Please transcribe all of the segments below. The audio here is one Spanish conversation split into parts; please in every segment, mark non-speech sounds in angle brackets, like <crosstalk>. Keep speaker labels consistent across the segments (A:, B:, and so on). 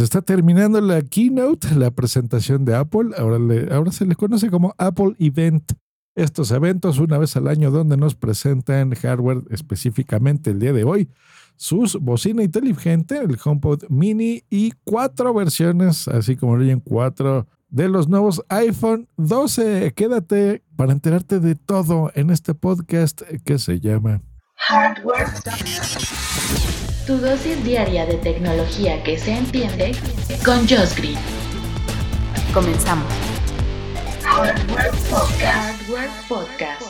A: pues está terminando la keynote, la presentación de Apple. Ahora, ahora se le conoce como Apple Event. Estos eventos una vez al año donde nos presentan hardware específicamente el día de hoy, sus bocina inteligente, el HomePod Mini y cuatro versiones, así como lo oyen cuatro de los nuevos iPhone 12. Quédate para enterarte de todo en este podcast que se llama Hardware.
B: Tu dosis diaria de tecnología que se entiende con Josh Green. Comenzamos. Hardware
A: Podcast.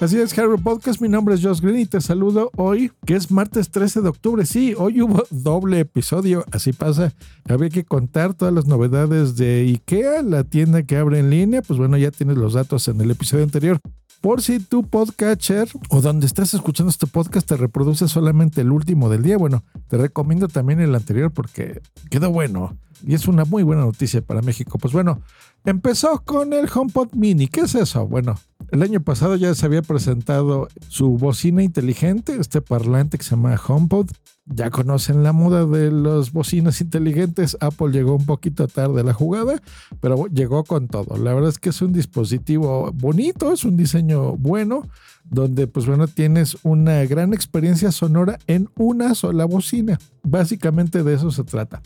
A: Así es, Hardware Podcast. Mi nombre es Josh Green y te saludo hoy, que es martes 13 de octubre. Sí, hoy hubo <laughs> doble episodio. Así pasa. Había que contar todas las novedades de IKEA, la tienda que abre en línea. Pues bueno, ya tienes los datos en el episodio anterior. Por si tu podcatcher o donde estás escuchando este podcast te reproduce solamente el último del día, bueno, te recomiendo también el anterior porque quedó bueno y es una muy buena noticia para México. Pues bueno, empezó con el HomePod Mini. ¿Qué es eso? Bueno, el año pasado ya se había presentado su bocina inteligente, este parlante que se llama HomePod ya conocen la moda de los bocinas inteligentes. Apple llegó un poquito tarde a la jugada, pero llegó con todo. La verdad es que es un dispositivo bonito, es un diseño bueno, donde pues bueno, tienes una gran experiencia sonora en una sola bocina. Básicamente de eso se trata.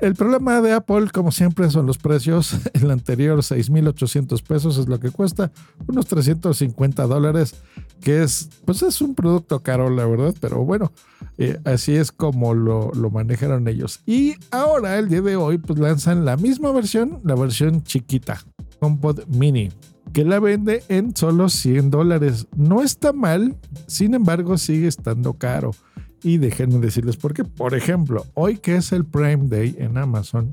A: El problema de Apple, como siempre, son los precios. <laughs> El anterior, 6,800 pesos es lo que cuesta, unos 350 dólares, que es, pues es un producto caro, la verdad, pero bueno, eh, así es como lo, manejaron ellos. Y ahora, el día de hoy, pues lanzan la misma versión, la versión chiquita, HomePod Mini, que la vende en solo 100 dólares. No está mal, sin embargo, sigue estando caro. Y déjenme decirles por qué. Por ejemplo, hoy que es el Prime Day en Amazon,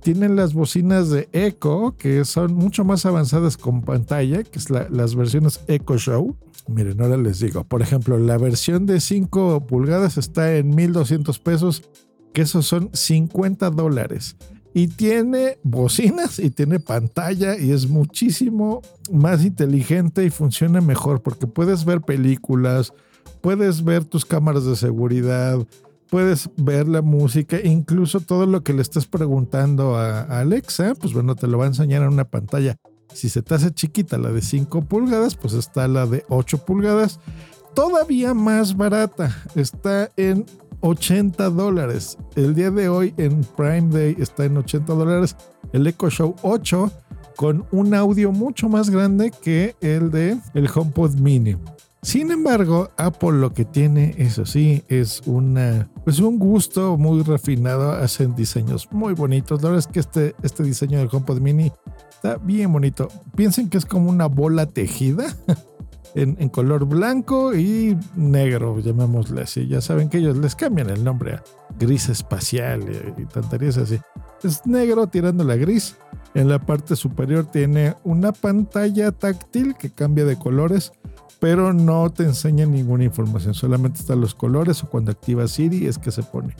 A: tienen las bocinas de Echo que son mucho más avanzadas con pantalla, que es las versiones Echo Show. Miren, ahora les digo, por ejemplo, la versión de 5 pulgadas está en 1200 pesos, que esos son 50 dólares. Y tiene bocinas y tiene pantalla y es muchísimo más inteligente y funciona mejor porque puedes ver películas, puedes ver tus cámaras de seguridad, puedes ver la música, incluso todo lo que le estés preguntando a, Alexa, pues bueno, te lo va a enseñar en una pantalla. Si se te hace chiquita la de 5 pulgadas, pues está la de 8 pulgadas, todavía más barata, está en 80 dólares. El día de hoy en Prime Day está en 80 dólares. El Echo Show 8 con un audio mucho más grande que el de el HomePod Mini. Sin embargo, Apple lo que tiene, eso sí, es una, pues un gusto muy refinado. Hacen diseños muy bonitos. La verdad es que este, este diseño del HomePod Mini está bien bonito. Piensen que es como una bola tejida <laughs> en, color blanco y negro, llamémosle así. Ya saben que ellos les cambian el nombre a gris espacial y, y tonterías así. Es negro tirando la gris. En la parte superior tiene una pantalla táctil que cambia de colores pero no te enseña ninguna información, solamente están los colores o cuando activas Siri es que se pone.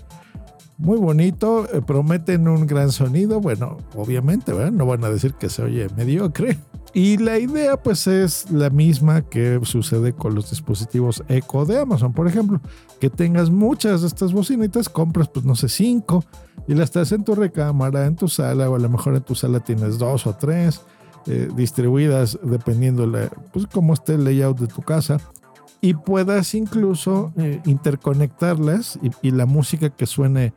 A: Muy bonito, eh, prometen un gran sonido, bueno, obviamente, no van a decir que se oye mediocre. Y la idea pues es la misma que sucede con los dispositivos Echo de Amazon, por ejemplo, que tengas muchas de estas bocinitas, compras pues no sé, cinco y las traes en tu recámara, en tu sala o a lo mejor en tu sala tienes dos o tres eh, distribuidas dependiendo la, pues, cómo esté el layout de tu casa y puedas incluso eh, interconectarlas y, la música que suene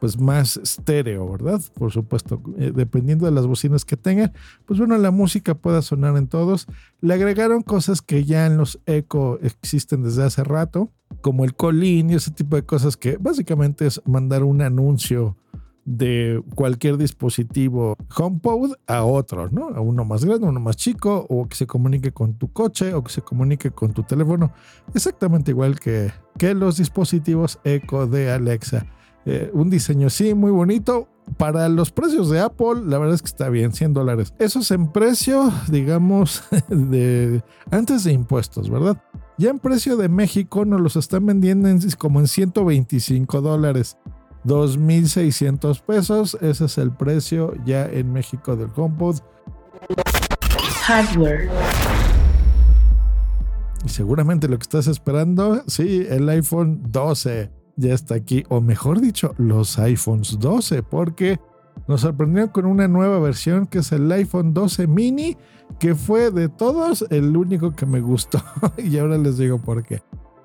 A: pues más estéreo, ¿verdad? Por supuesto, eh, dependiendo de las bocinas que tengan, pues bueno, la música pueda sonar en todos. Le agregaron cosas que ya en los Echo existen desde hace rato, como el colín y ese tipo de cosas que básicamente es mandar un anuncio de cualquier dispositivo HomePod a otro, ¿no? A uno más grande, uno más chico, o que se comunique con tu coche, o que se comunique con tu teléfono, exactamente igual que, que los dispositivos Echo de Alexa. Eh, un diseño sí, muy bonito. Para los precios de Apple, la verdad es que está bien, 100 dólares. Eso es en precio, digamos, <laughs> de antes de impuestos, ¿verdad? Ya en precio de México nos los están vendiendo como en 125 dólares. 2.600 pesos. Ese es el precio ya en México del HomePod. Hardware. Y seguramente lo que estás esperando, sí, el iPhone 12. ya está aquí, o mejor dicho, los iPhones 12, porque nos sorprendió con una nueva versión que es el iPhone 12 mini, que fue de todos el único que me gustó. <laughs> y ahora les digo por qué.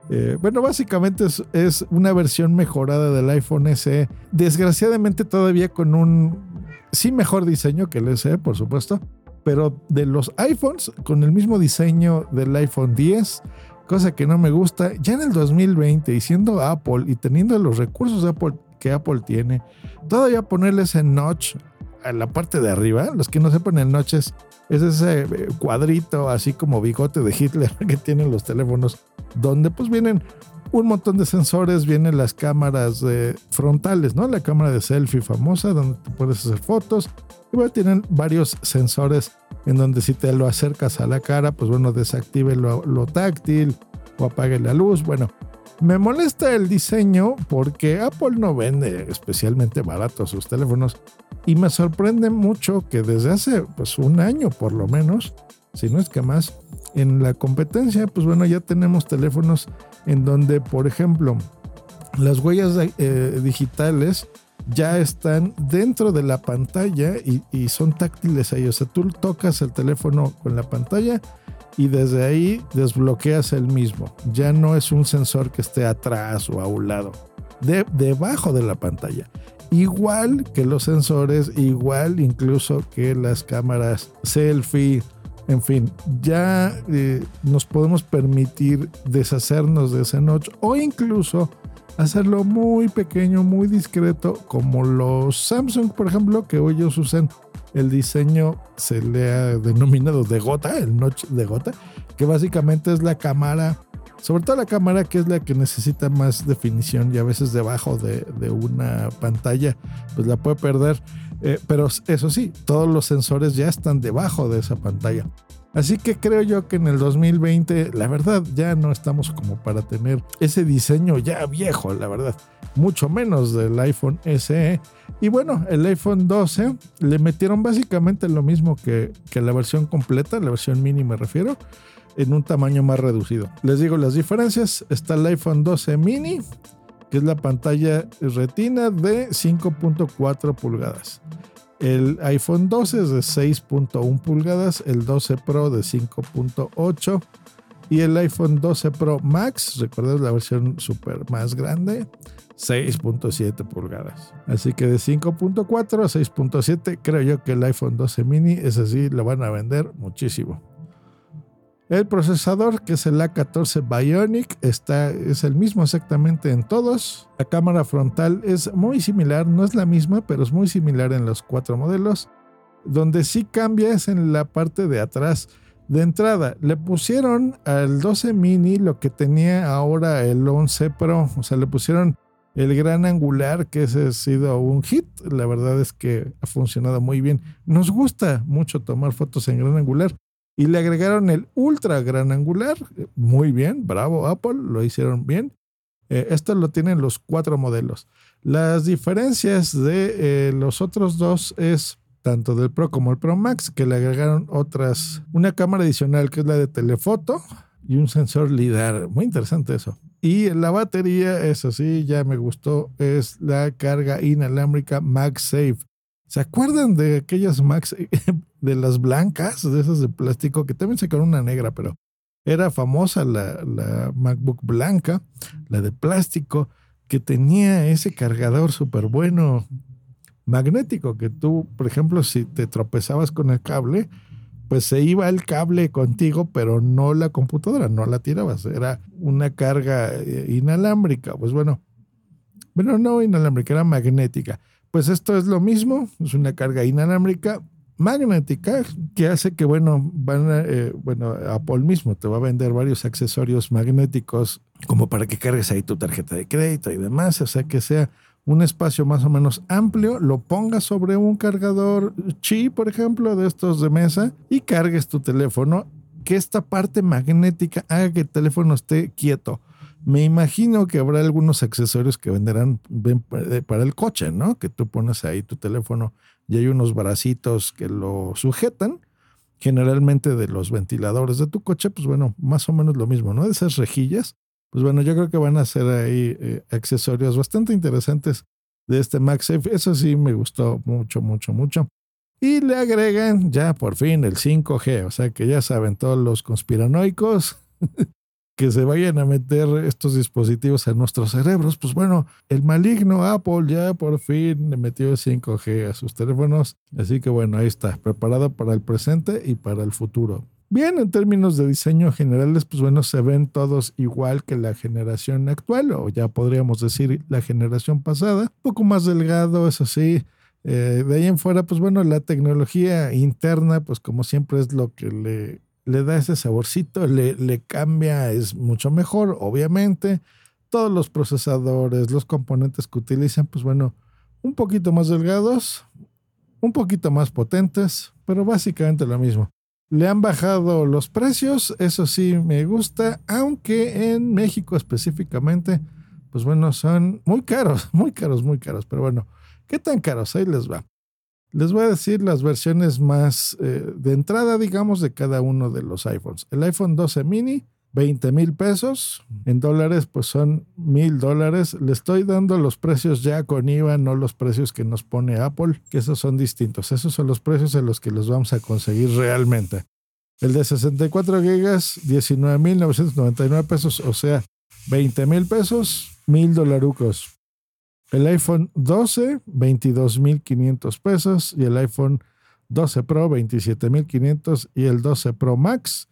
A: Eh, bueno, básicamente es, una versión mejorada del iPhone SE. Desgraciadamente todavía con un, sí, mejor diseño que el SE, por supuesto. Pero de los iPhones, con el mismo diseño del iPhone 10, cosa que no me gusta, ya en el 2020 y siendo Apple y teniendo los recursos de Apple que Apple tiene, todavía ponerle ese notch a la parte de arriba, los que no sepan el notch es, ese eh, cuadrito así como bigote de Hitler <laughs> que tienen los teléfonos, donde pues vienen un montón de sensores, vienen las cámaras frontales, ¿no? La cámara de selfie famosa donde te puedes hacer fotos. Y bueno, tienen varios sensores en donde si te lo acercas a la cara, pues bueno, desactive lo, lo táctil o apague la luz. Bueno, me molesta el diseño porque Apple no vende especialmente baratos sus teléfonos y me sorprende mucho que desde hace pues un año por lo menos, si no es que más, en la competencia pues bueno ya tenemos teléfonos en donde por ejemplo las huellas eh, digitales ya están dentro de la pantalla y, y, son táctiles ahí. O sea, tú tocas el teléfono con la pantalla y desde ahí desbloqueas el mismo. Ya no es un sensor que esté atrás o a un lado, de, debajo de la pantalla. Igual que los sensores, igual incluso que las cámaras selfie, en fin, ya eh, nos podemos permitir deshacernos de ese notch o incluso hacerlo muy pequeño, muy discreto, como los Samsung, por ejemplo, que hoy ellos usan el diseño se le ha denominado de gota, el notch de gota, que básicamente es la cámara, sobre todo la cámara que es la que necesita más definición y a veces debajo de, una pantalla, pues la puede perder. Eh, pero eso sí, todos los sensores ya están debajo de esa pantalla. Así que creo yo que en el 2020, la verdad, ya no estamos como para tener ese diseño ya viejo, la verdad. Mucho menos del iPhone SE. Y bueno, el iPhone 12 le metieron básicamente lo mismo que, que la versión completa, la versión mini me refiero, en un tamaño más reducido. Les digo las diferencias. Está el iPhone 12 mini, que es la pantalla retina de 5.4 pulgadas. El iPhone 12 es de 6.1 pulgadas, el 12 Pro de 5.8 y el iPhone 12 Pro Max, recuerden la versión super más grande, 6.7 pulgadas. Así que de 5.4 a 6.7 creo yo que el iPhone 12 mini es así, lo van a vender muchísimo. El procesador, que es el A14 Bionic, está, es el mismo exactamente en todos. La cámara frontal es muy similar, no es la misma, pero es muy similar en los cuatro modelos. Donde sí cambia es en la parte de atrás. De entrada, le pusieron al 12 mini lo que tenía ahora el 11 Pro. O sea, le pusieron el gran angular, que ese ha sido un hit. La verdad es que ha funcionado muy bien. Nos gusta mucho tomar fotos en gran angular y le agregaron el ultra gran angular. Muy bien, bravo Apple, lo hicieron bien. Eh, esto lo tienen los cuatro modelos. Las diferencias de eh, los otros dos es tanto del Pro como el Pro Max, que le agregaron otras, una cámara adicional que es la de telefoto y un sensor LIDAR. Muy interesante eso. Y la batería, eso sí, ya me gustó, es la carga inalámbrica MagSafe. ¿Se acuerdan de aquellas Max <laughs> de las blancas, de esas de plástico, que también sacaron una negra, pero era famosa la, la MacBook blanca, la de plástico, que tenía ese cargador súper bueno magnético, que tú, por ejemplo, si te tropezabas con el cable, pues se iba el cable contigo, pero no la computadora, no la tirabas, era una carga eh, inalámbrica, pues bueno, bueno, no inalámbrica, era magnética. Pues esto es lo mismo, es una carga inalámbrica magnética que hace que, bueno, van a, eh, bueno, Apple mismo te va a vender varios accesorios magnéticos como para que cargues ahí tu tarjeta de crédito y demás, o sea que sea un espacio más o menos amplio, lo pongas sobre un cargador chi, por ejemplo, de estos de mesa y cargues tu teléfono, que esta parte magnética haga que el teléfono esté quieto me imagino que habrá algunos accesorios que venderán para el coche, ¿no? Que tú pones ahí tu teléfono y hay unos bracitos que lo sujetan, generalmente de los ventiladores de tu coche, pues bueno, más o menos lo mismo, ¿no? De esas rejillas Pues bueno, yo creo que van a ser ahí eh, accesorios bastante interesantes de este MagSafe. Eso sí me gustó mucho, mucho, mucho. Y le agregan ya por fin el 5G, o sea que ya saben todos los conspiranoicos <laughs> que se vayan a meter estos dispositivos en nuestros cerebros. Pues bueno, el maligno Apple ya por fin le metió el 5G a sus teléfonos. Así que bueno, ahí está, preparado para el presente y para el futuro. Bien, en términos de diseño generales, pues bueno, se ven todos igual que la generación actual, o ya podríamos decir la generación pasada. Un poco más delgado, eso sí. Eh, de ahí en fuera, pues bueno, la tecnología interna, pues como siempre es lo que le, le da ese saborcito, le, le cambia, es mucho mejor, obviamente. Todos los procesadores, los componentes que utilizan, pues bueno, un poquito más delgados, un poquito más potentes, pero básicamente lo mismo. Le han bajado los precios, eso sí me gusta, aunque en México específicamente, pues bueno, son muy caros, <laughs> muy caros, muy caros. Pero bueno, ¿qué tan caros? Ahí les va. Les voy a decir las versiones más eh, de entrada, digamos, de cada uno de los iPhones. El iPhone 12 mini, 20 mil pesos. En dólares, pues son mil dólares. Le estoy dando los precios ya con IVA, no los precios que nos pone Apple, que esos son distintos. Esos son los precios en los que los vamos a conseguir realmente. El de 64 gigas, 19.999 pesos, o sea, 20 mil pesos, mil dolarucos. El iPhone 12, 22.500 pesos. Y el iPhone 12 Pro, 27.500. Y el 12 Pro Max,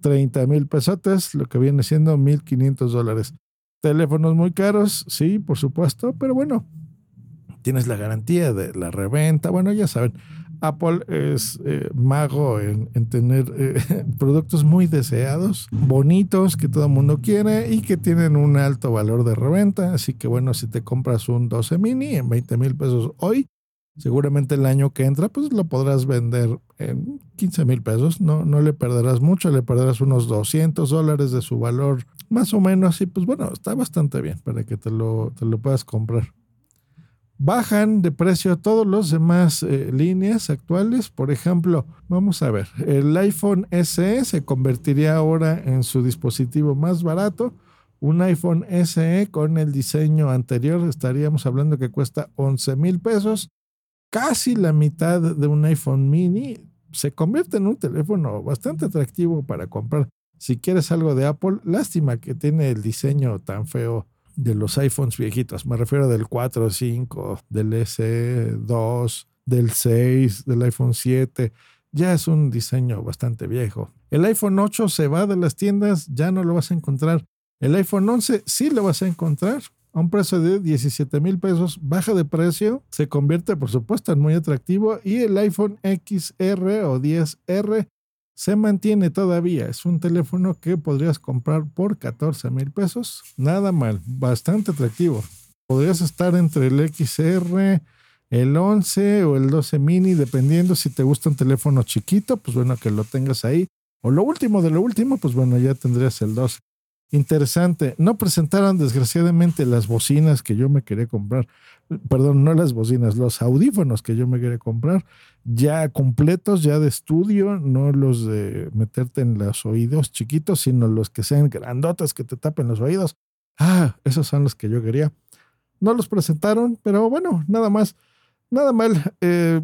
A: 30 mil pesotes, lo que viene siendo 1.500 dólares. Teléfonos muy caros, sí, por supuesto, pero bueno, tienes la garantía de la reventa. Bueno, ya saben, Apple es eh, mago en, tener eh, <laughs> productos muy deseados, bonitos, que todo el mundo quiere y que tienen un alto valor de reventa. Así que bueno, si te compras un 12 mini en 20 mil pesos hoy, seguramente el año que entra, pues lo podrás vender en 15 mil pesos. No, no le perderás mucho, le perderás unos 200 dólares de su valor, más o menos. Y pues bueno, está bastante bien para que te lo, te lo puedas comprar. Bajan de precio todos los demás eh, líneas actuales. Por ejemplo, vamos a ver, el iPhone SE se convertiría ahora en su dispositivo más barato. Un iPhone SE con el diseño anterior estaríamos hablando que cuesta 11 mil pesos casi la mitad de un iPhone mini, se convierte en un teléfono bastante atractivo para comprar. Si quieres algo de Apple, lástima que tiene el diseño tan feo de los iPhones viejitos. Me refiero del 4, 5, del S2, del 6, del iPhone 7. Ya es un diseño bastante viejo. El iPhone 8 se va de las tiendas, ya no lo vas a encontrar. El iPhone 11 sí lo vas a encontrar, a un precio de 17 mil pesos, baja de precio, se convierte por supuesto en muy atractivo y el iPhone XR o 10R se mantiene todavía. Es un teléfono que podrías comprar por 14 mil pesos. Nada mal, bastante atractivo. Podrías estar entre el XR, el 11 o el 12 mini, dependiendo si te gusta un teléfono chiquito, pues bueno, que lo tengas ahí. O lo último de lo último, pues bueno, ya tendrías el 12. Interesante. No presentaron desgraciadamente las bocinas que yo me quería comprar. Perdón, no las bocinas, los audífonos que yo me quería comprar. Ya completos, ya de estudio, no los de meterte en los oídos chiquitos, sino los que sean grandotes que te tapen los oídos. Ah, esos son los que yo quería. No los presentaron, pero bueno, nada más. Nada mal. Eh,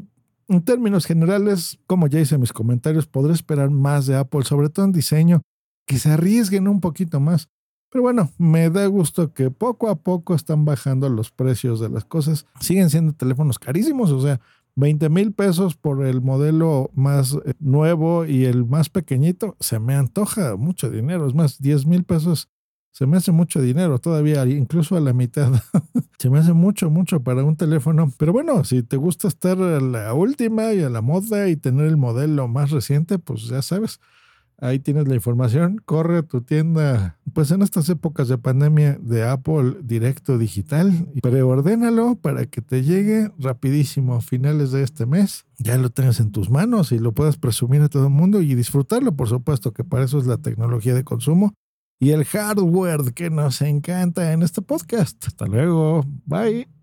A: en términos generales, como ya hice mis comentarios, podré esperar más de Apple, sobre todo en diseño que se arriesguen un poquito más. Pero bueno, me da gusto que poco a poco están bajando los precios de las cosas. Siguen siendo teléfonos carísimos, o sea, 20 mil pesos por el modelo más eh, nuevo y el más pequeñito, se me antoja mucho dinero. Es más, 10 mil pesos se me hace mucho dinero todavía, incluso a la mitad. <laughs> se me hace mucho, mucho para un teléfono. Pero bueno, si te gusta estar a la última y a la moda y tener el modelo más reciente, pues ya sabes, Ahí tienes la información. Corre a tu tienda, pues en estas épocas de pandemia de Apple Directo Digital. Preordénalo para que te llegue rapidísimo a finales de este mes. Ya lo tengas en tus manos y lo puedas presumir a todo el mundo y disfrutarlo, por supuesto, que para eso es la tecnología de consumo y el hardware que nos encanta en este podcast. Hasta luego. Bye.